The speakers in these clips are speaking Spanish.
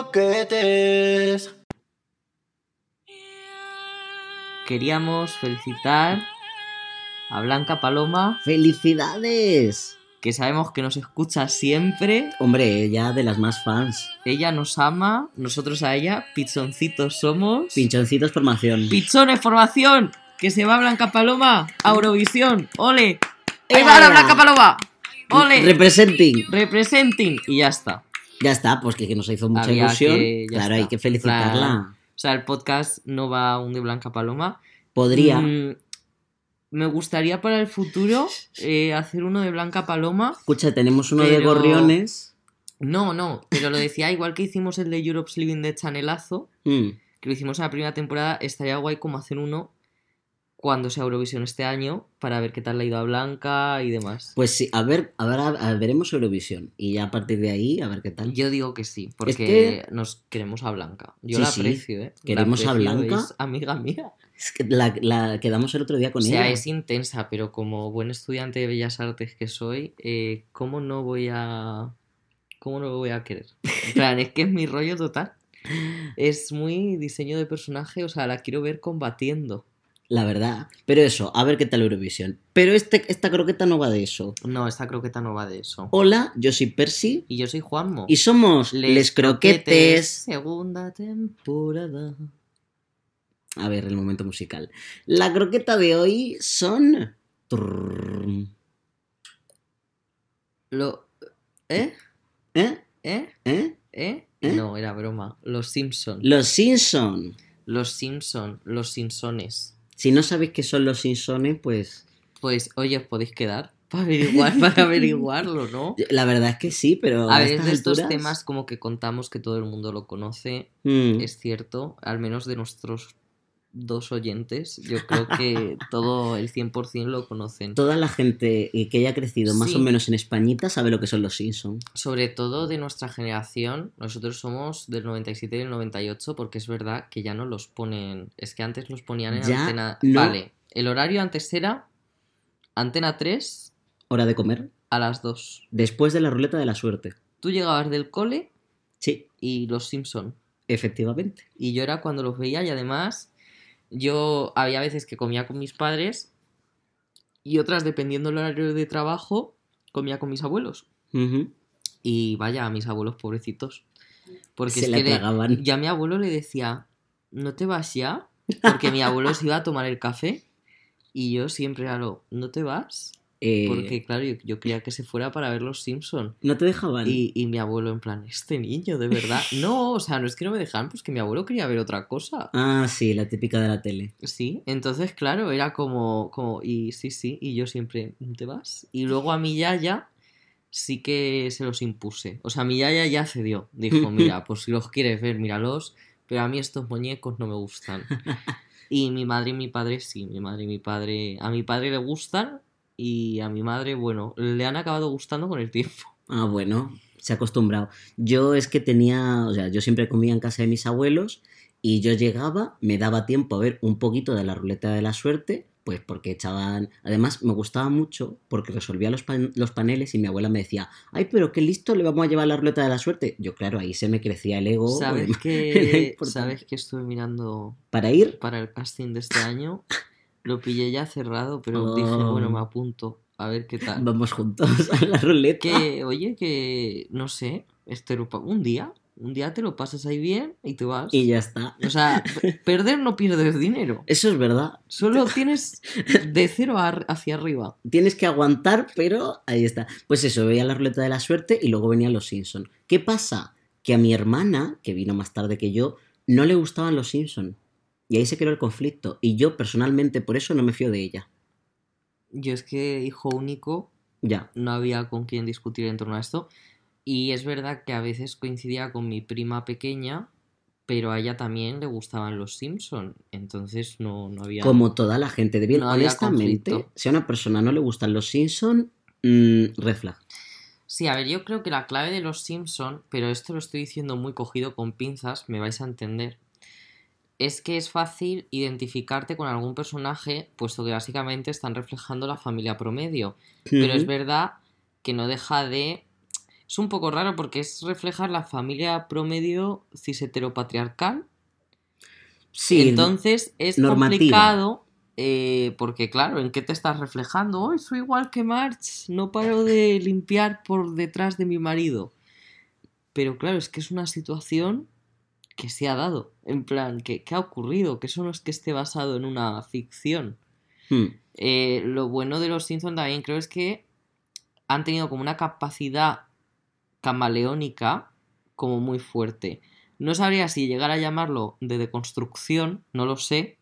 croquetes. Queríamos felicitar a Blanca Paloma, ¡Felicidades! que sabemos que nos escucha siempre. Hombre, ella de las más fans. Ella nos ama, nosotros a ella, pichoncitos somos. Pinchoncitos formación. ¡Pichones, formación! ¡Que se va Blanca Paloma a Eurovisión! ¡Ole! ¡Ahí va. Blanca Paloma! ¡Ole! Representing. Representing. Y ya está. Ya está, pues que, que nos hizo mucha Había ilusión. que- claro, está. hay que felicitarla. O sea, el podcast no va aún de Blanca Paloma. Podría. Mm, me gustaría para el futuro eh, hacer uno de Blanca Paloma. Escucha, tenemos uno de gorriones. No, no, pero lo decía igual que hicimos el de Europe's Living de Chanelazo, Mm, que lo hicimos en la primera temporada, estaría guay como hacer uno cuando sea Eurovisión este año para ver qué tal le ha ido a Blanca y demás. Pues sí, a ver, a ver, a- a- veremos Eurovisión. Y ya a partir de ahí, a ver qué tal. Yo digo que sí, porque que- nos queremos a Blanca. Yo Sí, la aprecio, ¿eh? La Queremos a Blanca. Es amiga mía. Es que la, la quedamos el otro día con o sea, ella. es intensa, pero como buen estudiante de Bellas Artes que soy, eh, ¿cómo no voy a. ¿Cómo no lo voy a querer? En plan, es que es mi rollo total. Es muy diseño de personaje, o sea, la quiero ver combatiendo. La verdad. Pero eso, a ver qué tal Eurovisión. Pero este, esta croqueta no va de eso. No, esta croqueta no va de eso. Hola, yo soy Percy. Y yo soy Juanmo. Y somos Les, croquetes. Segunda temporada. A ver, el momento musical. La croqueta de hoy son. Lo. ¿Eh? ¿Eh? ¿Eh? ¿Eh? ¿Eh? ¿Eh? No, era broma. Los Simpson. Los Simpson. Los Simpson. Los Simpsones. Si no sabéis qué son los Simpsones, pues. Pues, oye, os podéis quedar para averiguar, para averiguarlo, ¿no? La verdad es que sí, pero. A estas de estos alturas- temas como que contamos que todo el mundo lo conoce, Mm. es cierto, al menos de nuestros dos oyentes, yo creo que todo el 100% lo conocen. Toda la gente eh, que haya crecido más Sí. o menos en Españita sabe lo que son los Simpson. Sobre todo de nuestra generación, nosotros somos del 97 y del 98 porque es verdad que ya no los ponen, es que antes los ponían en Ya antena... no. Vale, el horario antes era antena 3 Hora de comer. a las 2. Después de la ruleta de la suerte. Tú llegabas del cole Sí, y los Simpson. efectivamente. Y yo era cuando los veía y además yo había veces que comía con mis padres y otras, dependiendo del horario de trabajo, comía con mis abuelos. Y vaya, a mis abuelos pobrecitos. Porque Se es que le- ya mi abuelo le decía, ¿no te vas ya? Porque mi abuelo se iba a tomar el café y yo siempre a lo, ¿no te vas? Eh, Porque claro, yo, yo quería que se fuera para ver los Simpson. no te dejaban. Y, y mi abuelo en plan, este niño, de verdad. No, o sea, no es que no me dejaran, pues que mi abuelo quería ver otra cosa. Ah, sí, la típica de la tele. Sí, entonces claro, era como, como, y sí, sí, y yo siempre, ¿te vas? Y luego a mi yaya sí que se los impuse. O sea, mi yaya ya cedió. Dijo, mira, pues si los quieres ver, míralos, pero a mí estos muñecos no me gustan. Y mi madre y mi padre sí, mi madre y mi padre, a mi padre le gustan y a mi madre, bueno, le han acabado gustando con el tiempo. Ah, bueno, se ha acostumbrado. Yo es que tenía, o sea, yo siempre comía en casa de mis abuelos y yo llegaba, me daba tiempo a ver un poquito de la ruleta de la suerte, pues porque echaban... Además, me gustaba mucho porque resolvía los, pan- los paneles y mi abuela me decía, ay, pero qué listo le vamos a llevar la ruleta de la suerte. Yo, claro, ahí se me crecía el ego. ¿Sabes que. ¿Sabes que estuve mirando Para ir, para el casting de este año? Lo pillé ya cerrado, pero Oh. dije, bueno, me apunto, a ver qué tal. vamos juntos a la ruleta. Que, oye, que, no sé, este un día, un día te lo pasas ahí bien y te vas. Y ya está. O sea, perder no pierdes dinero. Eso es verdad. Solo tienes de cero hacia arriba. Tienes que aguantar, pero ahí está. Pues eso, veía la ruleta de la suerte y luego venían los Simpson. ¿Qué pasa? Que a mi hermana, que vino más tarde que yo, no le gustaban los Simpson. Y ahí se creó el conflicto. Y yo personalmente por eso no me fío de ella. Yo es que, hijo único, Ya. no había con quién discutir en torno a esto. Y es verdad que a veces coincidía con mi prima pequeña, pero a ella también le gustaban los Simpson. Entonces no, no había. Como toda la gente de bien, No honestamente, si a una persona no le gustan los Simpson, mm, red flag. Sí, a ver, yo creo que la clave de los Simpson, pero esto lo estoy diciendo muy cogido con pinzas, me vais a entender, es que es fácil identificarte con algún personaje, puesto que básicamente están reflejando la familia promedio. Pero es verdad que no deja de... Es un poco raro porque es reflejar la familia promedio cis heteropatriarcal. Sí, Entonces es normativa. complicado eh, porque, claro, ¿en qué te estás reflejando? Hoy soy igual que March, no paro de limpiar por detrás de mi marido. Pero claro, es que es una situación que se ha dado. En plan, que, que ha ocurrido, que eso no es que esté basado en una ficción. hmm, Eh, lo bueno de los Simpsons también creo es que han tenido como una capacidad camaleónica como muy fuerte. No sabría si llegar a llamarlo de deconstrucción, no lo sé,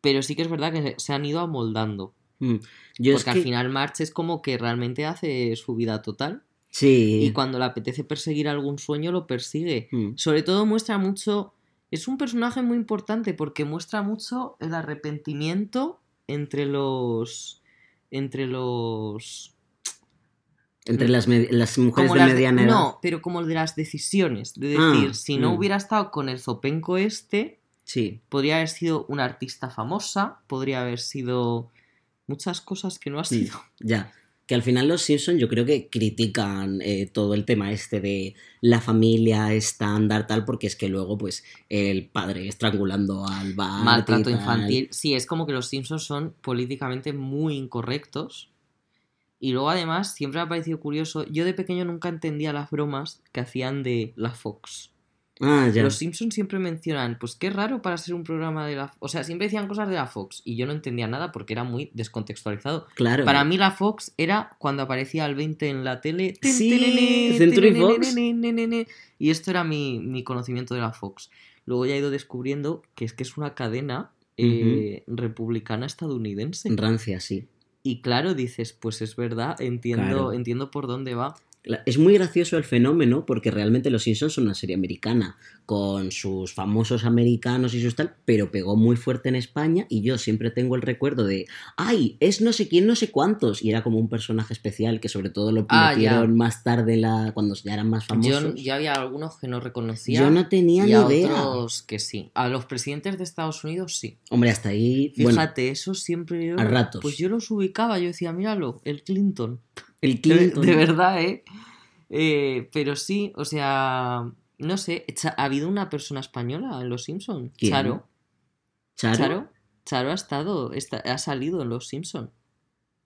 pero sí que es verdad que se- han ido amoldando. hmm. Yo es Porque al final March es como que realmente hace su vida total Sí. y cuando le apetece perseguir algún sueño lo persigue. hmm. Sobre todo muestra mucho. Es un personaje muy importante porque muestra mucho el arrepentimiento entre los. Entre los. Entre las, mujeres como de las mediana edad. no, pero como de las decisiones. De Ah, decir, si no mm. hubiera estado con el Zopenco este, Sí. podría haber sido una artista famosa, podría haber sido muchas cosas que no ha Mm, sido. Ya. Que al final los Simpsons yo creo que critican eh, todo el tema este de la familia estándar tal, porque es que luego pues el padre estrangulando al bar. Maltrato infantil. Sí, es como que los Simpsons son políticamente muy incorrectos. Y luego además siempre me ha parecido curioso, yo de pequeño nunca entendía las bromas que hacían de la Fox. Ah, ya. Los Simpsons siempre mencionan, pues qué raro para ser un programa de la... O sea, siempre decían cosas de la Fox y yo no entendía nada porque era muy descontextualizado. Claro. Para mí la Fox era cuando aparecía al 20 en la tele. Sí, Century Fox. Y esto era mi, mi conocimiento de la Fox. Luego ya he ido descubriendo que es que es una cadena eh, republicana estadounidense. Rancia, sí. Y claro, dices, pues es verdad, entiendo, Claro. entiendo por dónde va. Es muy gracioso el fenómeno porque realmente Los Simpsons son una serie americana con sus famosos americanos y sus tal, pero pegó muy fuerte en España y yo siempre tengo el recuerdo de, ay, es no sé quién, no sé cuántos y era como un personaje especial que sobre todo lo Ah, ya. más tarde la cuando ya eran más famosos. yo había algunos que no reconocía. Yo no tenía y ni a idea. otros que sí. A los presidentes de Estados Unidos sí. Hombre, hasta ahí, bueno, Fíjate, eso siempre yo. a ratos. Pues yo los ubicaba, yo decía, míralo, el Clinton. El De, Clinton. de verdad, ¿eh? Eh, Pero sí, o sea, no sé, ha habido una persona española en Los Simpsons. ¿Quién? Charo. Charo, Charo. Charo ha estado, está- ha salido en Los Simpsons.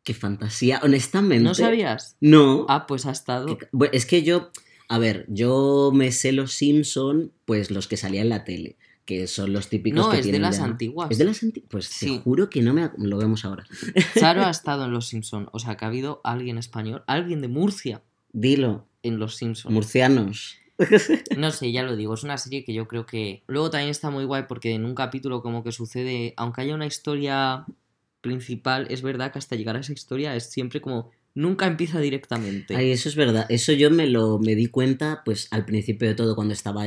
qué fantasía, honestamente. ¿No sabías? No. Ah, pues ha estado. Es que yo, a ver, yo me sé los Simpson, pues los que salían en la tele, que son los típicos No, que es de las ya- antiguas. ¿Es de las antiguas? Pues Sí. te juro que no me lo vemos ahora. Charo ha estado en Los Simpsons. O sea, que ha habido alguien español, alguien de Murcia Dilo, en Los Simpsons. murcianos. No sé, ya lo digo, es una serie que yo creo que... Luego también está muy guay porque en un capítulo como que sucede, aunque haya una historia principal, es verdad que hasta llegar a esa historia es siempre como... Nunca empieza directamente. Ay, eso es verdad. Eso yo me lo me di cuenta, pues al principio de todo, cuando estaba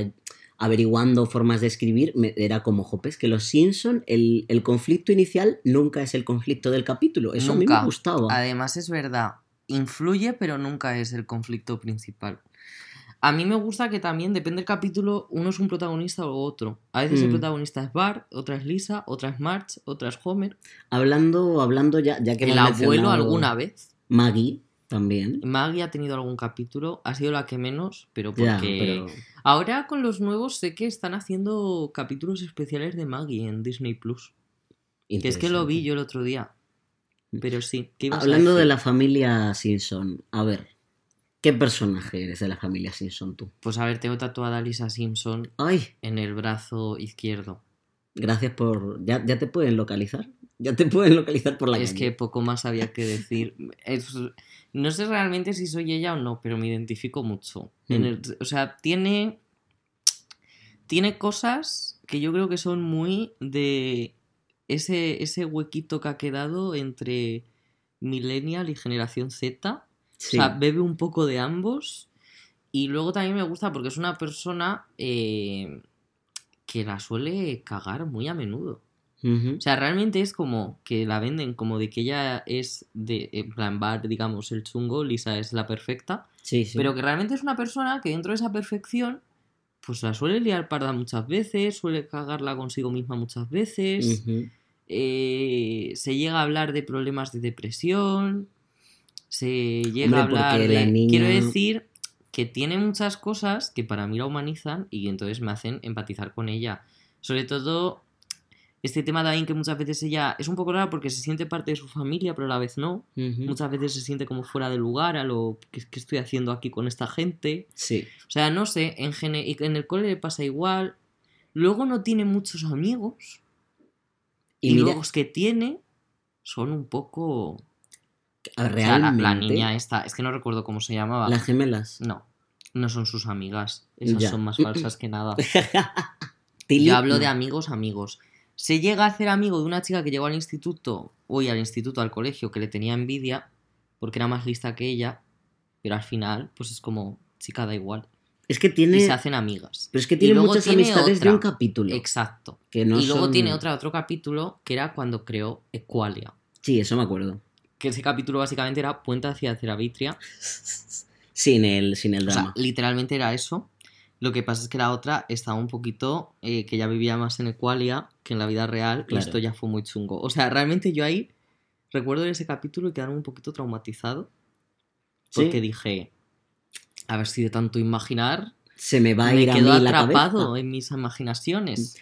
averiguando formas de escribir, me- era como, jopes, que los Simpson, el, el conflicto inicial nunca es el conflicto del capítulo. Eso a mí Nunca. me gustaba. Además es verdad, influye pero nunca es el conflicto principal. A mí me gusta que también, depende del capítulo, uno es un protagonista o otro. A veces el Mm. protagonista es Bart, otra es Lisa, otra es Marge, otra es Homer. Hablando, hablando ya, ya que el abuelo mencionado alguna vez. Maggie también. Maggie ha tenido algún capítulo, ha sido la que menos, pero porque... Ya, pero... Ahora con los nuevos sé que están haciendo capítulos especiales de Maggie en Disney Plus. Que es que lo vi yo el otro día. Pero sí, ¿qué ibas a Hablando de la familia Simpson, a ver, ¿qué personaje eres de la familia Simpson tú? Pues a ver, tengo tatuada a Lisa Simpson Ay, en el brazo izquierdo. gracias por... ¿Ya, ya te pueden localizar? Ya te pueden localizar por la es calle. que poco más había que decir. Es- no sé realmente si soy ella o no, pero me identifico mucho. En Mm. el- o sea, tiene. Tiene cosas que yo creo que son muy de ese, ese huequito que ha quedado entre Millennial y Generación Z. Sí. O sea, bebe un poco de ambos. Y luego también me gusta porque es una persona eh, que la suele cagar muy a menudo. O sea, realmente es como que la venden como de que ella es de, en plan, bar, digamos, el chungo, Lisa es la perfecta, sí, sí. pero que realmente es una persona que dentro de esa perfección, pues la suele liar parda muchas veces, suele cagarla consigo misma muchas veces, eh, se llega a hablar de problemas de depresión, se llega Hombre, a hablar de... niña- Quiero decir que tiene muchas cosas que para mí la humanizan y entonces me hacen empatizar con ella. Sobre todo este tema también que muchas veces ella es un poco raro porque se siente parte de su familia, pero a la vez no. Muchas veces se siente como fuera de lugar a lo que, que estoy haciendo aquí con esta gente. Sí. O sea, no sé, en, gene- en el cole le pasa igual. Luego no tiene muchos amigos. Y, Y, luego los que tiene son un poco... O sea, la, realmente, la niña esta, es que no recuerdo cómo se llamaba. las gemelas. No, no son sus amigas. Esas Ya. son más falsas que nada. Yo hablo de amigos, amigos. Se llega a hacer amigo de una chica que llegó al instituto, hoy al instituto, al colegio, que le tenía envidia, porque era más lista que ella, pero al final, pues es como, chica, da igual. Es que Y tiene. se hacen amigas. Pero es que Y tiene muchas tiene amistades de un capítulo. Exacto. Que no y luego son- tiene otra, otro capítulo que era cuando creó Equalia. Sí, eso me acuerdo. Que ese capítulo básicamente era Puente hacia Ceravitria. Sin el, sin el O sea, drama. literalmente era eso. Lo que pasa es que la otra estaba un poquito, eh, que ya vivía más en Equalia que en la vida real, y esto ya fue muy chungo. O sea, realmente yo ahí recuerdo ese capítulo y quedarme un poquito traumatizado. Sí. Porque dije, a ver si de tanto imaginar Se me va a me ir a mí quedo la atrapado cabeza. en mis imaginaciones.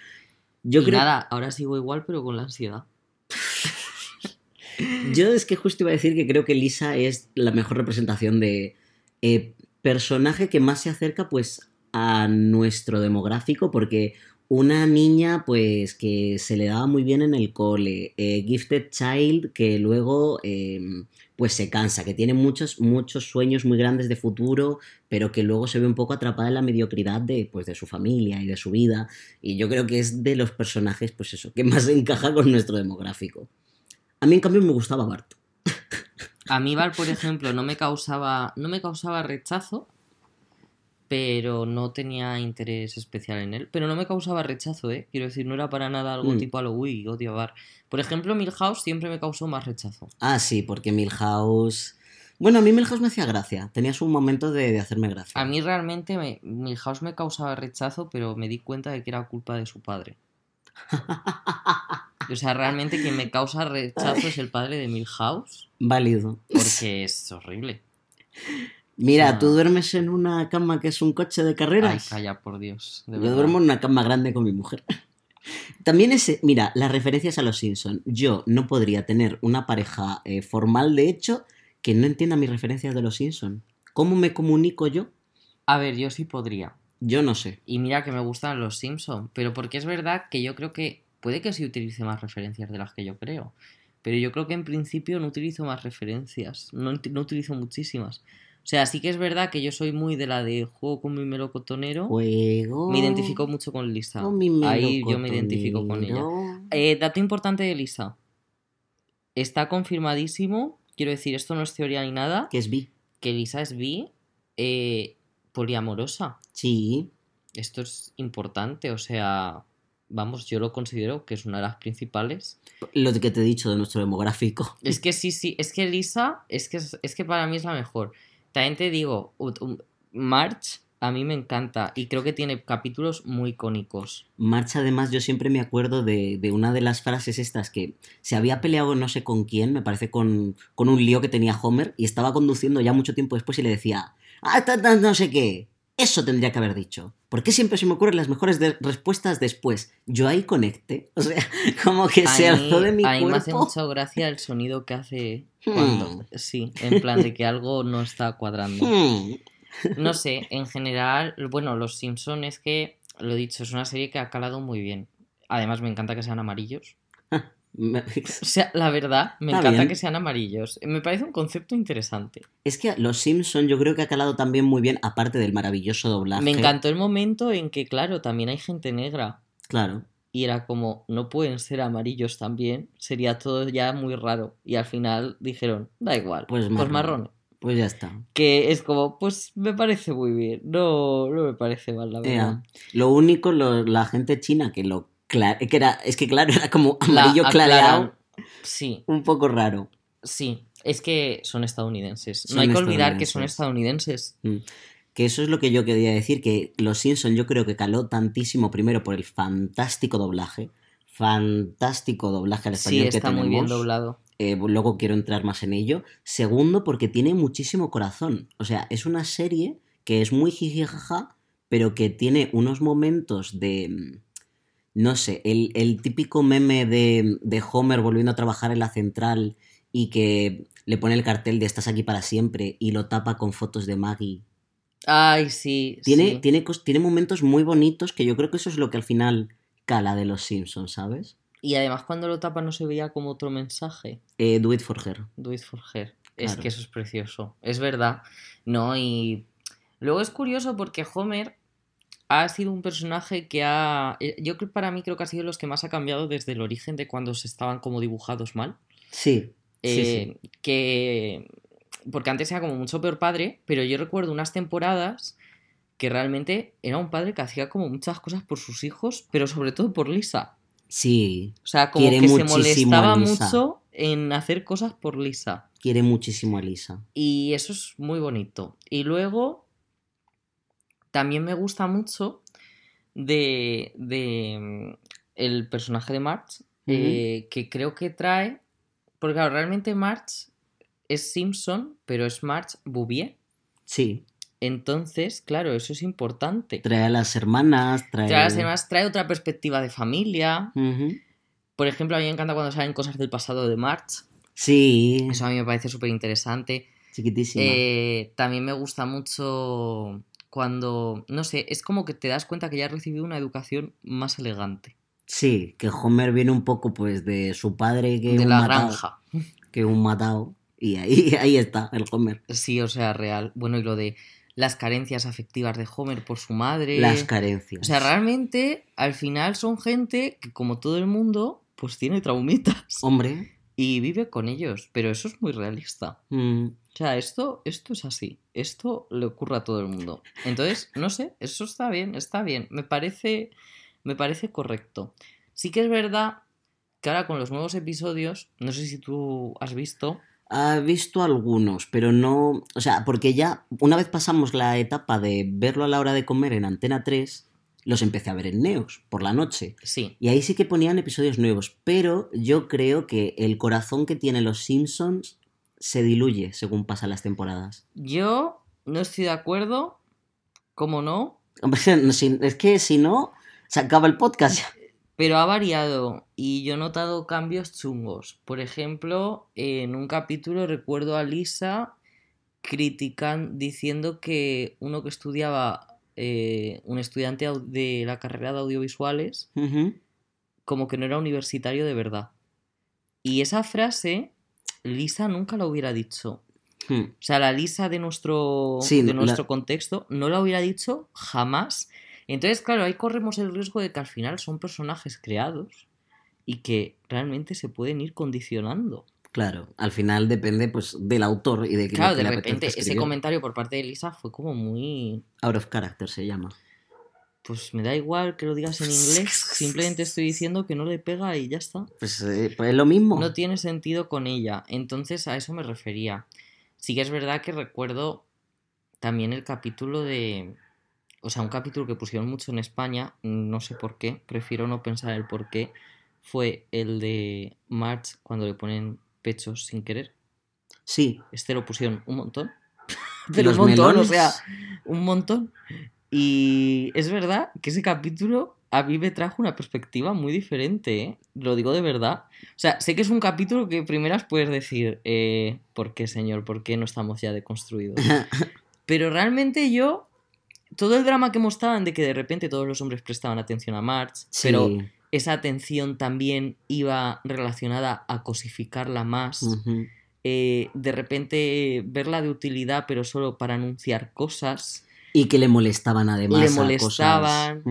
Yo y creo. nada, ahora sigo igual, pero con la ansiedad. Yo es que justo iba a decir que creo que Lisa es la mejor representación de eh, personaje que más se acerca pues a nuestro demográfico porque una niña pues que se le daba muy bien en el cole, eh, gifted child que luego eh, pues se cansa, que tiene muchos muchos sueños muy grandes de futuro, pero que luego se ve un poco atrapada en la mediocridad de pues de su familia y de su vida y yo creo que es de los personajes pues eso, que más encaja con nuestro demográfico. A mí en cambio me gustaba Bart. A mí Val, por ejemplo, no me causaba, no me causaba rechazo, pero no tenía interés especial en él. Pero no me causaba rechazo, ¿eh? Quiero decir, no era para nada algo Mm. tipo a lo uy, odio a Bar. Por ejemplo, Milhouse siempre me causó más rechazo. Ah, sí, porque Milhouse... Bueno, a mí Milhouse me hacía gracia. Tenía su momento de, de hacerme gracia. A mí realmente me, Milhouse me causaba rechazo, pero me di cuenta de que era culpa de su padre. O sea, realmente quien me causa rechazo es el padre de Milhouse, Válido. porque es horrible. Mira, tú duermes en una cama que es un coche de Ay, carreras. calla, por Dios. Yo verdad. duermo en una cama grande con mi mujer. También ese, mira, las referencias a los Simpson. Yo no podría tener una pareja eh, formal, de hecho, que no entienda mis referencias de los Simpson. ¿Cómo me comunico yo? A ver, yo sí podría. Yo no sé. Y mira que me gustan los Simpson, pero porque es verdad que yo creo que puede que sí utilice más referencias de las que yo creo. Pero yo creo que en principio no utilizo más referencias, no utilizo muchísimas. O sea, sí que es verdad que yo soy muy de la de juego con mi melocotonero. Juego. Me identifico mucho con Lisa. con mi Ahí yo me identifico con ella. Eh, dato importante de Lisa. Está confirmadísimo, quiero decir, esto no es teoría ni nada, Que es bi. que Lisa es bi eh, poliamorosa. Sí. Esto es importante, o sea, vamos, yo lo considero que es una de las principales. Lo que te he dicho de nuestro demográfico. Es que sí, sí, es que Lisa, es que, es que para mí es la mejor. También te digo, um, March a mí me encanta y creo que tiene capítulos muy icónicos. Marcha, además, yo siempre me acuerdo de, de una de las frases estas que se había peleado no sé con quién, me parece con, con un lío que tenía Homer, y estaba conduciendo ya mucho tiempo después y le decía, ah, no sé qué. Eso tendría que haber dicho. ¿Por qué siempre se me ocurren las mejores de- respuestas después? Yo ahí conecté. O sea, como que se alzó de mi a mí me hace cuerpo. mucha gracia el sonido que hace Hmm. cuando... Sí, en plan de que algo no está cuadrando. Hmm. No sé, en general, bueno, Los Simpson es que, lo he dicho, es una serie que ha calado muy bien. Además, me encanta que sean amarillos. O sea, la verdad, me Está encanta bien. que sean amarillos. Me parece un concepto interesante. Es que Los Simpson yo creo que ha calado también muy bien, aparte del maravilloso doblaje. Me encantó el momento en que, claro, también hay gente negra. Claro. Y era como, no pueden ser amarillos también. Sería todo ya muy raro. Y al final dijeron, da igual, Pues pues, marrón. marrón. Pues ya está. Que es como, pues me parece muy bien. No, no me parece mal, la verdad. Lo único, lo- la gente china que lo cla- que era, es que claro, era como amarillo La clareado, Sí, un poco raro. sí. Es que son estadounidenses. Son no hay que olvidar que son estadounidenses. Mm. Que eso es lo que yo quería decir, que Los Simpson yo creo que caló tantísimo primero por el fantástico doblaje, fantástico doblaje al Sí, español que está muy tenemos. bien doblado. Eh, luego quiero entrar más en ello. Segundo, porque tiene muchísimo corazón. O sea, es una serie que es muy jijijaja, pero que tiene unos momentos de. No sé, el, el típico meme de, de Homer volviendo a trabajar en la central y que le pone el cartel de estás aquí para siempre y lo tapa con fotos de Maggie. Ay, sí. Tiene, sí. tiene, tiene momentos muy bonitos que yo creo que eso es lo que al final cala de los Simpsons, ¿sabes? Y además cuando lo tapa no se veía como otro mensaje. Eh, Do it for her. Do it for her. Es que eso es precioso. Es verdad. No, y luego es curioso porque Homer ha sido un personaje que ha... eh, Yo creo para mí creo que ha sido los que más ha cambiado desde el origen de cuando se estaban como dibujados mal. Sí. sí, Eh, Que... Porque antes era como mucho peor padre, pero yo recuerdo unas temporadas que realmente era un padre que hacía como muchas cosas por sus hijos, pero sobre todo por Lisa. Sí. O sea, como que se molestaba mucho en hacer cosas por Lisa. Quiere muchísimo a Lisa. Y eso es muy bonito. Y luego, también me gusta mucho de, de mm, el personaje de March, eh, que creo que trae, porque claro, realmente March es Simpson, pero es March Bouvier. Sí. Entonces, claro, eso es importante. Trae a las hermanas, trae. Trae, además, trae otra perspectiva de familia. Por ejemplo, a mí me encanta cuando salen cosas del pasado de March. Sí. Eso a mí me parece súper interesante. Chiquitísima. Eh, también me gusta mucho cuando, no sé, es como que te das cuenta que ya has recibido una educación más elegante. Sí, que Homer viene un poco pues de su padre que de un la matao, granja. que un matado. Y ahí, ahí está el Homer. Sí, o sea, real. Bueno, y lo de las carencias afectivas de Homer por su madre. Las carencias. O sea, realmente, al final son gente que, como todo el mundo, pues tiene traumitas. Hombre. Y vive con ellos. Pero eso es muy realista. mm, O sea, esto, esto es así. Esto le ocurre a todo el mundo. Entonces, no sé, eso está bien, está bien. Me parece, me parece correcto. Sí que es verdad que ahora con los nuevos episodios, no sé si tú has visto. Ha visto algunos, pero no. O sea, porque ya una vez pasamos la etapa de verlo a la hora de comer en Antena 3, los empecé a ver en Neos por la noche. Sí, Y ahí sí que ponían episodios nuevos, pero yo creo que el corazón que tienen los Simpsons se diluye según pasan las temporadas. yo no estoy de acuerdo. ¿Cómo no? Hombre, es que si no, se acaba el podcast ya. Pero ha variado y yo he notado cambios chungos. Por ejemplo, en un capítulo recuerdo a Lisa critican diciendo que uno que estudiaba, eh, un estudiante de la carrera de audiovisuales, como que no era universitario de verdad. Y esa frase, Lisa nunca la hubiera dicho. Hmm. O sea, la Lisa de nuestro, Sí, de la- nuestro contexto no la hubiera dicho jamás. Entonces, claro, ahí corremos el riesgo de que al final son personajes creados y que realmente se pueden ir condicionando. Claro, al final depende pues del autor y de que Claro, de repente ese comentario por parte de Lisa fue como muy... Out of character se llama. Pues me da igual que lo digas en inglés, simplemente estoy diciendo que no le pega y ya está. Pues, eh, pues es lo mismo. No tiene sentido con ella. Entonces a eso me refería. Sí que es verdad que recuerdo también el capítulo de... O sea, un capítulo que pusieron mucho en España, no sé por qué, prefiero no pensar el por qué, fue el de March cuando le ponen pechos sin querer. Sí, Este lo pusieron un montón. Pero Los un montón, melones. o sea, un montón. Y es verdad que ese capítulo a mí me trajo una perspectiva muy diferente, ¿eh? Lo digo de verdad. O sea, sé que es un capítulo que primeras puedes decir, eh, ¿por qué, señor? ¿Por qué no estamos ya deconstruidos? Pero realmente yo, todo el drama que mostraban de que de repente todos los hombres prestaban atención a March, sí. pero esa atención también iba relacionada a cosificarla más eh, de repente verla de utilidad, pero solo para anunciar cosas. Y que le molestaban además. Le a cosas. molestaban.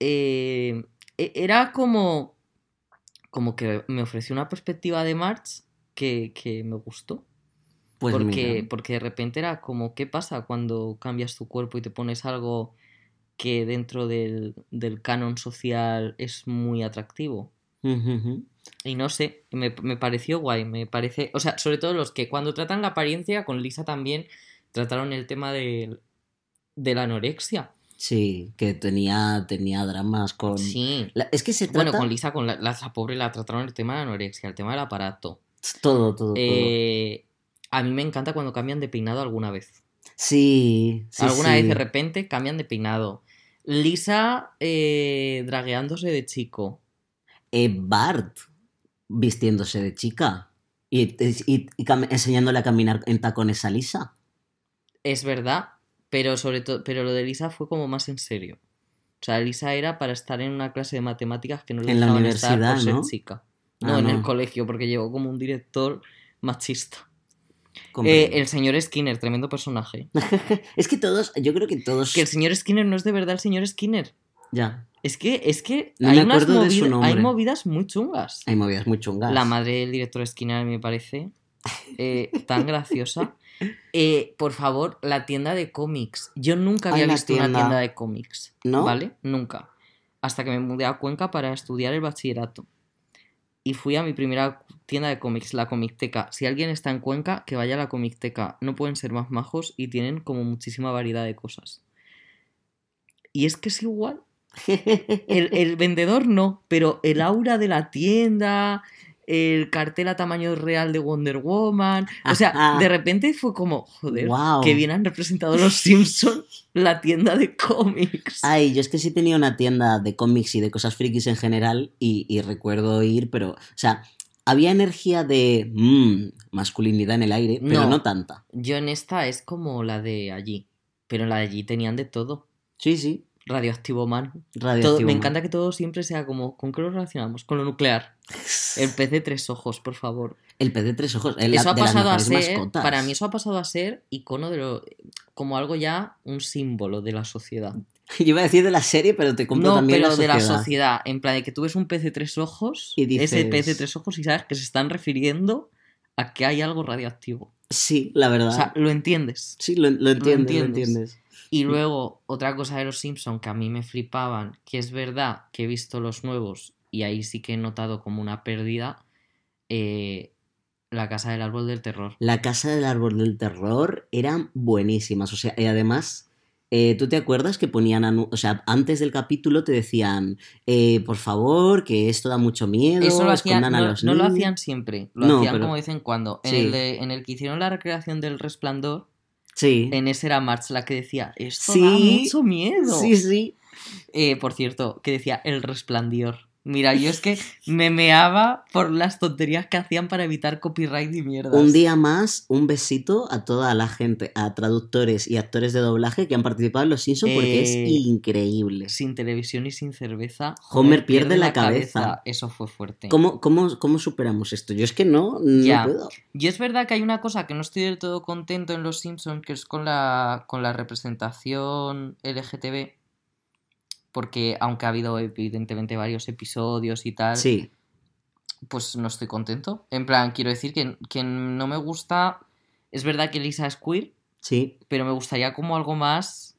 Eh, e- era como, como que me ofreció una perspectiva de March que, que me gustó. Pues porque, mira, porque de repente era como, ¿qué pasa cuando cambias tu cuerpo y te pones algo que dentro del, del canon social es muy atractivo? Y no sé, me, me pareció guay, me parece, o sea, sobre todo los que cuando tratan la apariencia, con Lisa también trataron el tema de, de la anorexia. Sí, que tenía, tenía dramas con. Sí. La- es que se trata. Bueno, con Lisa, con la, la, pobre, la trataron el tema de la anorexia, el tema del aparato. Todo, todo, todo. Eh, a mí me encanta cuando cambian de peinado alguna vez. Sí, sí, Alguna sí. vez de repente cambian de peinado. Lisa eh, dragueándose de chico. Eh, Bart vistiéndose de chica y, y- y cam- enseñándole a caminar en tacones a Lisa. Es verdad, pero sobre todo, pero lo de Lisa fue como más en serio. O sea, Lisa era para estar en una clase de matemáticas que no le En la dejaban estar por universidad, ser chica. No, Ah, en no. el colegio, porque llegó como un director machista. Eh, el señor Skinner, tremendo personaje. Es que todos, yo creo que todos... Que el señor Skinner no es de verdad el señor Skinner. Ya, Es que, es que No hay, me unas acuerdo de su movida- hay movidas muy chungas. hay movidas muy chungas. La madre del director Skinner me parece eh, tan graciosa. Eh, por favor, la tienda de cómics. Yo nunca había Ay, visto una tienda de cómics. ¿No? ¿Vale? Nunca. Hasta que me mudé a Cuenca para estudiar el bachillerato. Y fui a mi primera tienda de cómics, la Comicteca. Si alguien está en Cuenca, que vaya a la Comicteca. No pueden ser más majos y tienen como muchísima variedad de cosas. Y es que es igual. El, el vendedor no, pero el aura de la tienda, el cartel a tamaño real de Wonder Woman. O sea, de repente fue como, joder, que bien han representado los Simpsons la tienda de cómics. Ay, yo es que sí tenía una tienda de cómics y de cosas frikis en general y, y recuerdo ir, pero, o sea, había energía de mm, masculinidad en el aire, pero No. no. tanta. Yo en esta es como la de allí, pero en la de allí tenían de todo. Sí, sí, Radioactivo Man. Todo- radioactivo. me man. encanta que todo siempre sea como, ¿con qué lo relacionamos? Con lo nuclear. El pez de tres ojos, por favor. El pez de tres ojos, el, eso ha pasado a ser, mascotas. para mí eso ha pasado a ser icono de lo, como algo ya, un símbolo de la sociedad. Yo iba a decir de la serie, pero te compro No, también pero la de la sociedad. en plan de que tú ves un pez de tres ojos, Y ese pez de dices- tres ojos y sabes que se están refiriendo a que hay algo radioactivo. Sí, la verdad. O sea, lo entiendes. sí, lo, lo entiendes, lo entiendes. entiendes. Y luego, otra cosa de los Simpson que a mí me flipaban, que es verdad que he visto los nuevos y ahí sí que he notado como una pérdida, eh, La Casa del Árbol del Terror. La Casa del Árbol del Terror eran buenísimas. O sea, y además, eh, ¿tú te acuerdas que ponían, o sea, antes del capítulo te decían, eh, por favor, que esto da mucho miedo, Eso lo hacían, escondan a no, los no lo niños"? hacían siempre, lo No, hacían pero- como de vez en cuando. En, el de- en el que hicieron la recreación del resplandor, Sí. en ese era March la que decía, esto Sí. da mucho miedo. Sí, sí. Eh, por cierto, que decía el resplandor. Mira, yo es que me meaba por las tonterías que hacían para evitar copyright y mierdas. Un día más, un besito a toda la gente, a traductores y actores de doblaje que han participado en Los Simpsons porque Eh, es increíble. Sin televisión y sin cerveza, Homer pierde la cabeza. Eso fue fuerte. ¿Cómo, cómo, ¿Cómo superamos esto? Yo es que no, no Ya. puedo. Y es verdad que hay una cosa que no estoy del todo contento en Los Simpsons, que es con la, con la representación LGTB. Porque aunque ha habido evidentemente varios episodios y tal, Sí, pues no estoy contento. En plan, quiero decir que, que no me gusta. Es verdad que Lisa es queer, sí. pero me gustaría como algo más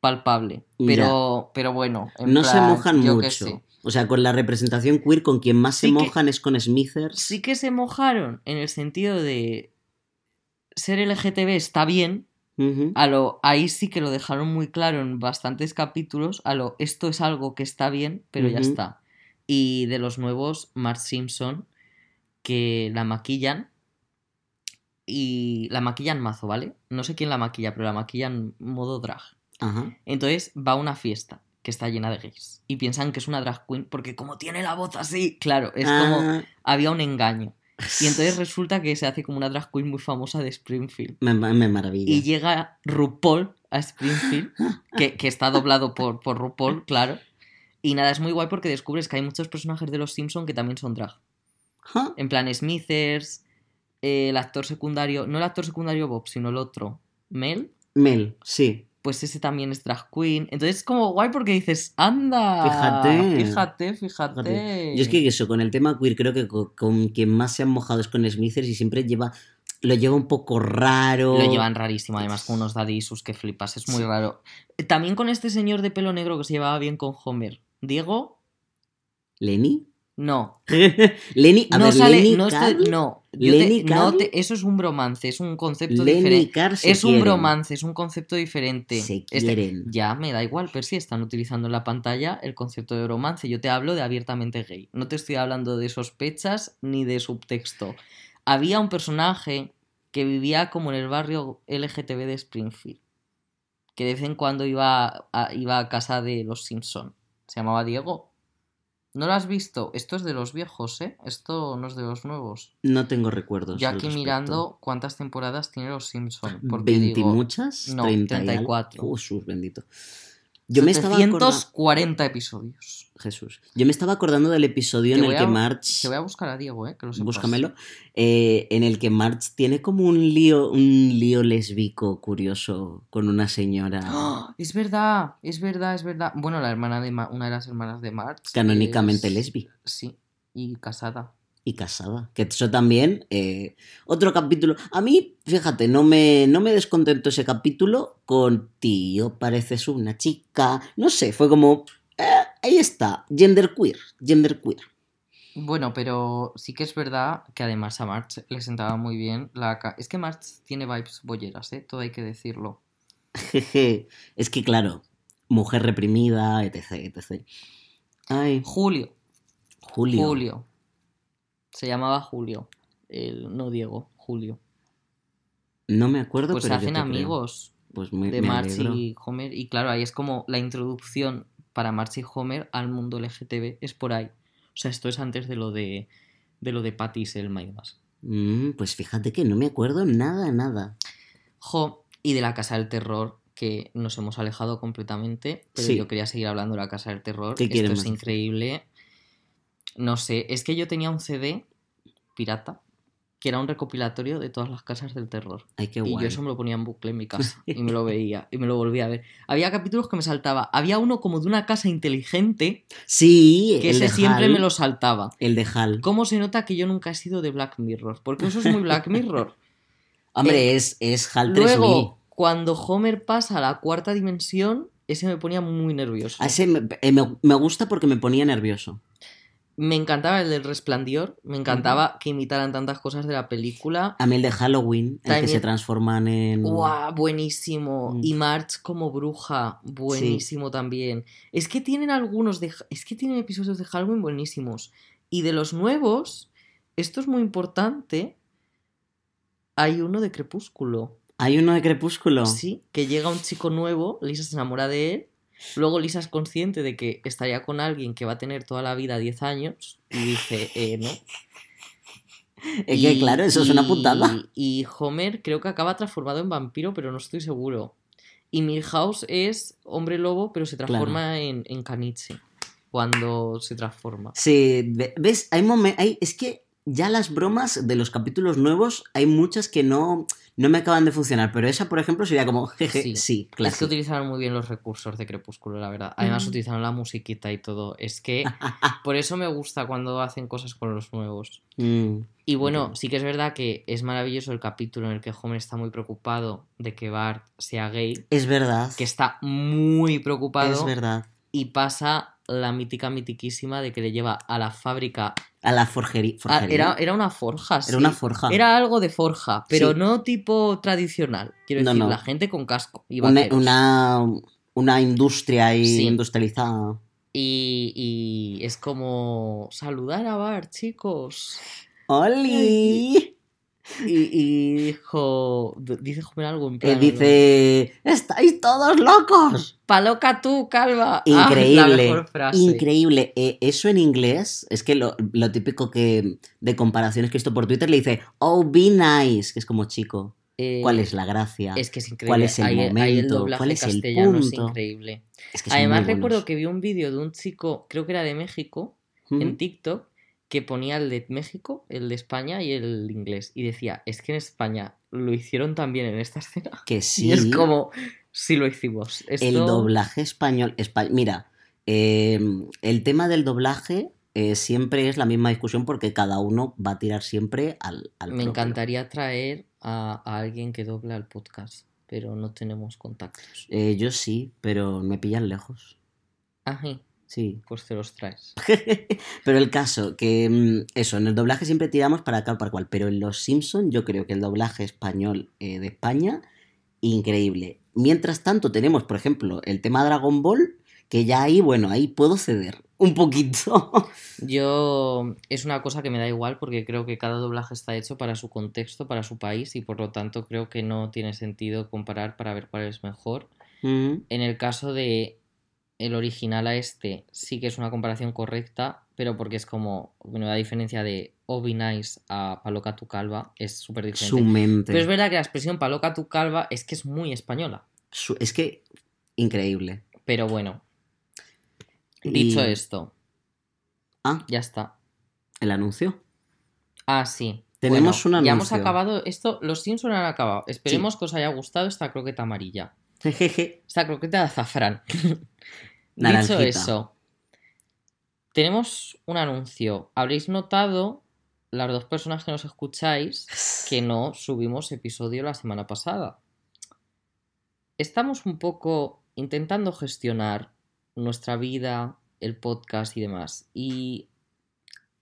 palpable. Pero, pero bueno. en No se mojan yo mucho. sé. O sea, con la representación queer, con quien más Sí se que- mojan es con Smithers. Sí que se mojaron en el sentido de ser LGTB está bien. Ujú. A lo, ahí sí que lo dejaron muy claro en bastantes capítulos. A lo, esto es algo que está bien, pero ya está. Y de los nuevos, Mark Simpson, que la maquillan. Y la maquillan mazo, ¿vale? No sé quién la maquilla, pero la maquillan modo drag. Ajá. Entonces va a una fiesta que está llena de gays. Y piensan que es una drag queen porque como tiene la voz así, claro, es como Ah, había un engaño. Y entonces resulta que se hace como una drag queen muy famosa de Springfield. me, me maravilla. Y llega RuPaul a Springfield, que, que está doblado por, por RuPaul, claro. Y nada, es muy guay porque descubres que hay muchos personajes de los Simpson que también son drag. En plan, Smithers, eh, el actor secundario, no el actor secundario Bob, sino el otro, Mel, Mel, sí. Pues ese también es drag queen. Entonces es como guay porque dices, anda, Fíjate. fíjate, fíjate. Fíjate. Yo es que eso, con el tema queer, creo que con, con quien más se han mojado es con Smithers y siempre lleva. Lo lleva un poco raro. Lo llevan rarísimo, además con unos daddy issues que flipas, es muy Sí. raro. También con este señor de pelo negro que se llevaba bien con Homer. Diego, ¿Lenny? no. Lenny, a no ver, sale, Lenny no, no. Te- Lenny no te- eso es un bromance, es un concepto Lenny diferente. Es un quieren. bromance, es un concepto diferente. Se Este- quieren. ya me da igual, pero si están utilizando en la pantalla el concepto de bromance. Yo te hablo de abiertamente gay. No te estoy hablando de sospechas ni de subtexto. Había un personaje que vivía como en el barrio LGTB de Springfield. Que de vez en cuando iba a, iba a casa de los Simpson. Se llamaba Diego. ¿No lo has visto? Esto es de los viejos, ¿eh? Esto no es de los nuevos. No tengo recuerdos. Yo aquí mirando cuántas temporadas tiene los Simpson. Porque 20 y digo, muchas, no, 30 y algo. 34. Jesús bendito. Yo me estaba acordando 740 episodios. Jesús. Yo me estaba acordando del episodio Te en el que March Te voy a buscar a Diego, ¿eh? Que lo sepas. búscamelo eh, en el que March tiene como un lío un lío lésbico curioso con una señora ¡Ah! Es verdad, es verdad, es verdad. Bueno, la hermana de Ma- una de las hermanas de March. canónicamente es- lesbi Sí, y casada. Y casada. Que eso también, eh, otro capítulo. A mí, fíjate, no me, no me descontentó ese capítulo con tío, pareces una chica. No sé, fue como, eh, ahí está, genderqueer, genderqueer. Bueno, pero sí que es verdad que además a March le sentaba muy bien la... Es que March tiene vibes bolleras, ¿eh? Todo hay que decirlo. Jeje. Es que, claro, mujer reprimida, etc, etc. Ay, Julio, Julio. Julio. Se llamaba Julio. El, no Diego, Julio. No me acuerdo, Pues se pero yo hacen creo. amigos Pues me, de March alegro. y Homer. Y claro, ahí es como la introducción para March y Homer al mundo LGTB. Es por ahí. O sea, esto es antes de lo de, de lo de Patty y Selma y demás. Mm, pues fíjate que no me acuerdo nada, nada. Jo, y de la Casa del Terror, que nos hemos alejado completamente, pero Sí. yo quería seguir hablando de la Casa del Terror. ¿Qué Esto es más increíble. No sé, es que yo tenía un CD pirata que era un recopilatorio de todas las casas del terror. Ay, qué Y guay. yo eso me lo ponía en bucle en mi casa y me lo veía y me lo volvía a ver. Había capítulos que me saltaba. Había uno como de una casa inteligente Sí, que el ese de siempre me lo saltaba. El de Hal. ¿Cómo se nota que yo nunca he sido de Black Mirror? Porque eso es muy Black Mirror. Hombre, es, es Hal 3000. Luego, cuando Homer pasa a la cuarta dimensión, ese me ponía muy nervioso. A ese me, eh, me- me gusta porque me ponía nervioso. Me encantaba el del resplandor, me encantaba que imitaran tantas cosas de la película. A mí el de Halloween, el que se transforman en... ¡Guau! Buenísimo. Mm. Y March como bruja, buenísimo también. Es que tienen algunos de. Es que tienen episodios de Halloween buenísimos. Y de los nuevos, esto es muy importante. Hay uno de Crepúsculo. Hay uno de Crepúsculo. Sí, que llega un chico nuevo, Lisa se enamora de él. Luego Lisa es consciente de que estaría con alguien que va a tener toda la vida 10 años y dice, eh, no. Es que, claro, eso es una putada. Y Homer creo que acaba transformado en vampiro, pero no estoy seguro. Y Milhouse es hombre lobo, pero se transforma en, en caniche cuando se transforma. Sí, ve- ¿ves? Hay momen- hay Es que ya las bromas de los capítulos nuevos, hay muchas que no, no me acaban de funcionar. Pero esa, por ejemplo, sería como, jeje, sí, Sí. Es que utilizaron muy bien los recursos de Crepúsculo, la verdad. Además Mm. utilizaron la musiquita y todo. Es que por eso me gusta cuando hacen cosas con los nuevos. Mm, Y bueno, sí que es verdad que es maravilloso el capítulo en el que Homer está muy preocupado de que Bart sea gay, Es verdad. que está muy preocupado Es verdad. y pasa la mítica mitiquísima de que le lleva a la fábrica. A la forjería. Ah, era, era una forja, sí. Era una forja. Era algo de forja, pero Sí. no tipo tradicional. Quiero No, decir, no. la gente con casco y una, una, una industria ahí Sí. industrializada. Y, y es como saludar a Bart, chicos. ¡Oli! Y, y dijo, dice Homer algo en plan... dice, ¡estáis todos locos! ¡Paloca tú, calva! Ah, Increíble, frase. increíble. Eh, eso en inglés es que lo, lo típico que de comparaciones que he visto por Twitter le dice, oh, be nice, que es como chico. Eh, ¿Cuál es la gracia? Es que es increíble. ¿Cuál es el ahí momento? doblaje ¿Cuál es el es punto? increíble. Es que son Además, recuerdo que vi un vídeo de un chico, creo que era de México, en TikTok, que ponía el de México, el de España y el inglés. Y decía, es que en España lo hicieron también en esta escena. Que sí, Y es como, sí lo hicimos. Esto... el doblaje español. espa- Mira, eh, el tema del doblaje eh, siempre es la misma discusión porque cada uno va a tirar siempre al, al Me propio. encantaría traer a, a alguien que dobla el podcast, pero no tenemos contactos. Eh, yo sí, pero me pillan lejos. Ají, Sí. pues te los traes. Pero el caso, que mm, eso, en el doblaje siempre tiramos para o para cual, pero en Los Simpson yo creo que el doblaje español eh, de España, increíble. Mientras tanto tenemos, por ejemplo, el tema Dragon Ball, que ya ahí, bueno, ahí puedo ceder. un poquito. Yo es una cosa que me da igual porque creo que cada doblaje está hecho para su contexto, para su país y por lo tanto creo que no tiene sentido comparar para ver cuál es mejor. Mm, En el caso de el original a este sí que es una comparación correcta, pero porque es como, bueno, la diferencia de Obi Nice a Paloca tu calva es súper diferente. Su mente. Pero es verdad que la expresión Paloca tu calva es que es muy española. Su- es que increíble. Pero bueno, dicho esto, Ah, ya está. el anuncio. Ah, sí. Tenemos Bueno, un Ya hemos anuncio. acabado esto, los Simpson han acabado. Esperemos que os haya gustado esta croqueta amarilla. Jejeje. Esta croqueta de azafrán. Dicho eso, tenemos un anuncio. Habréis notado, las dos personas que nos escucháis, que no subimos episodio la semana pasada. Estamos un poco intentando gestionar nuestra vida, el podcast y demás. Y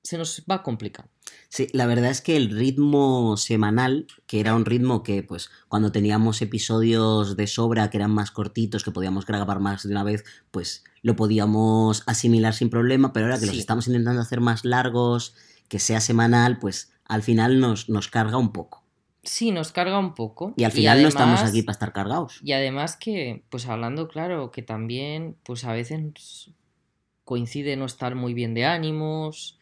se nos va a complicar. Sí, la verdad es que el ritmo semanal, que era un ritmo que, pues, cuando teníamos episodios de sobra que eran más cortitos, que podíamos grabar más de una vez, pues lo podíamos asimilar sin problema, pero ahora que los estamos intentando hacer más largos, que sea semanal, pues al final nos, nos carga un poco. Sí, nos carga un poco. Y al final no estamos aquí para estar cargados. Y además que, pues hablando claro, que también, pues a veces coincide no estar muy bien de ánimos,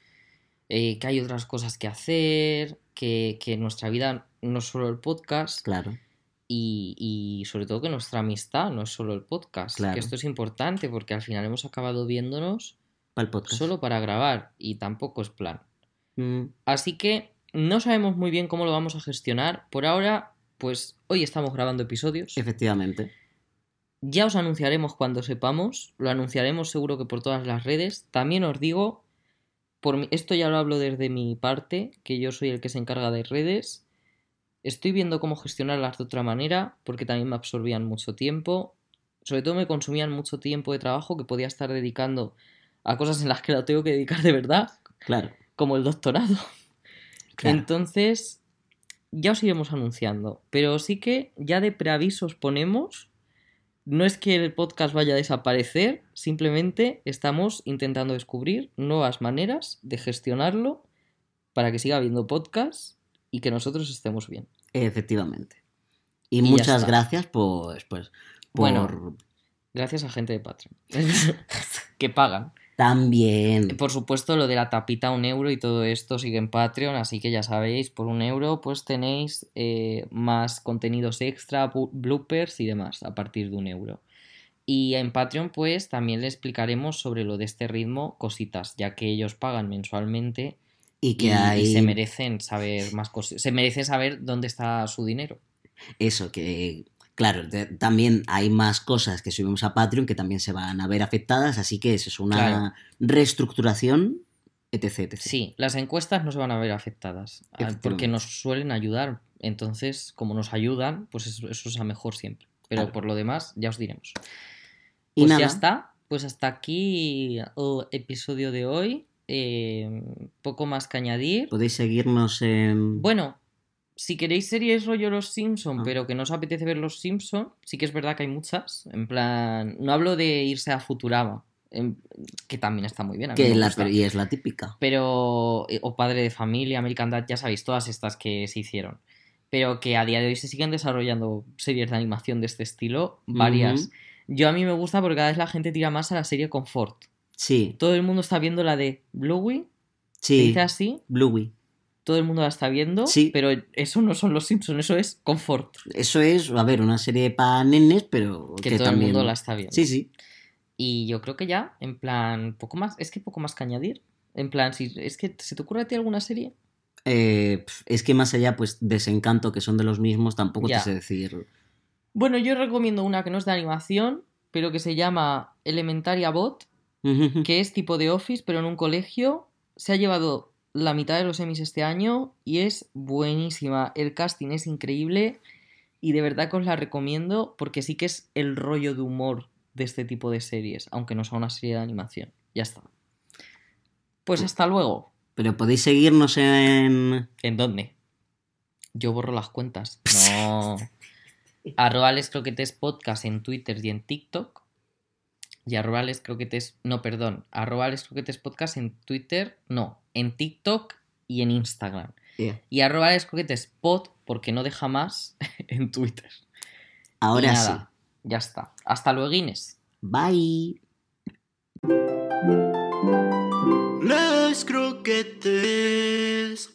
eh, que hay otras cosas que hacer, que, que nuestra vida no es solo el podcast Claro. y, y sobre todo que nuestra amistad no es solo el podcast. Claro. Que esto es importante porque al final hemos acabado viéndonos Para el podcast. solo para grabar y tampoco es plan. Mm, Así que no sabemos muy bien cómo lo vamos a gestionar. Por ahora, pues hoy estamos grabando episodios. efectivamente. Ya os anunciaremos cuando sepamos, lo anunciaremos seguro que por todas las redes. También os digo, por mi- esto ya lo hablo desde mi parte, que yo soy el que se encarga de redes. Estoy viendo cómo gestionarlas de otra manera, porque también me absorbían mucho tiempo. Sobre todo me consumían mucho tiempo de trabajo que podía estar dedicando a cosas en las que lo tengo que dedicar de verdad, Claro. como el doctorado. claro. Entonces, ya os iremos anunciando. Pero sí que ya de preavisos ponemos. No es que el podcast vaya a desaparecer, simplemente estamos intentando descubrir nuevas maneras de gestionarlo para que siga habiendo podcast y que nosotros estemos bien. Efectivamente. Y, muchas gracias pues, pues, por Bueno. Gracias a gente de Patreon. que pagan. También. Por supuesto, lo de la tapita un euro y todo esto sigue en Patreon, así que ya sabéis, por un euro pues tenéis eh, más contenidos extra, bloopers y demás a partir de un euro. Y en Patreon pues también le explicaremos sobre lo de este ritmo cositas, ya que ellos pagan mensualmente Y que y hay se merecen saber más cosas, se merecen saber dónde está su dinero. eso, que claro, también hay más cosas que subimos a Patreon que también se van a ver afectadas, así que eso es una Claro. reestructuración, etc, etc. Sí, las encuestas no se van a ver afectadas, ah, porque nos suelen ayudar. Entonces, como nos ayudan, pues eso, eso es a mejor siempre. Pero Claro. por lo demás, ya os diremos. Y Pues nada, ya está. Pues hasta aquí el episodio de hoy. Eh, poco más que añadir. podéis seguirnos en... Bueno, si queréis series rollo Los Simpson, Ah. pero que no os apetece ver Los Simpson, sí que es verdad que hay muchas. En plan, no hablo de irse a Futurama, en- que también está muy bien. que la, y es la típica. pero eh, o Padre de Familia, American Dad, ya sabéis, todas estas que se hicieron. Pero que a día de hoy se siguen desarrollando series de animación de este estilo, varias. Yo a mí me gusta porque cada vez la gente tira más a la serie Confort. Sí, Todo el mundo está viendo la de Bluey, se sí, dice así, Bluey. Todo el mundo la está viendo, Sí. pero eso no son los Simpsons, eso es Confort, Eso es, a ver, una serie para nenes, pero que, que, todo también... el mundo la está viendo. Sí, sí. Y yo creo que ya, en plan, poco más, es que poco más que añadir. En plan, si es que se te ocurre a ti alguna serie, Eh, es que más allá, pues, desencanto, que son de los mismos, tampoco Ya. te sé decir... Bueno, yo recomiendo una que no es de animación, pero que se llama Elementaria Bot, que es tipo de Office, pero en un colegio. Se ha llevado la mitad de los Emmys este año y es buenísima. El casting es increíble y de verdad que os la recomiendo porque sí que es el rollo de humor de este tipo de series, aunque no sea una serie de animación. Ya está. Pues hasta luego. Pero podéis seguirnos en... ¿En dónde? Yo borro las cuentas. No. Arroba Les Croquetes Podcast en Twitter y en TikTok. Y arroba les croquetes, no, perdón, arroba les croquetes podcast en Twitter, no, en TikTok y en Instagram. Yeah. Y arroba les croquetes pod, porque no deja más, en Twitter. Y Ahora sí. nada, Ya está. Hasta luego, Inés. Bye. Les croquetes.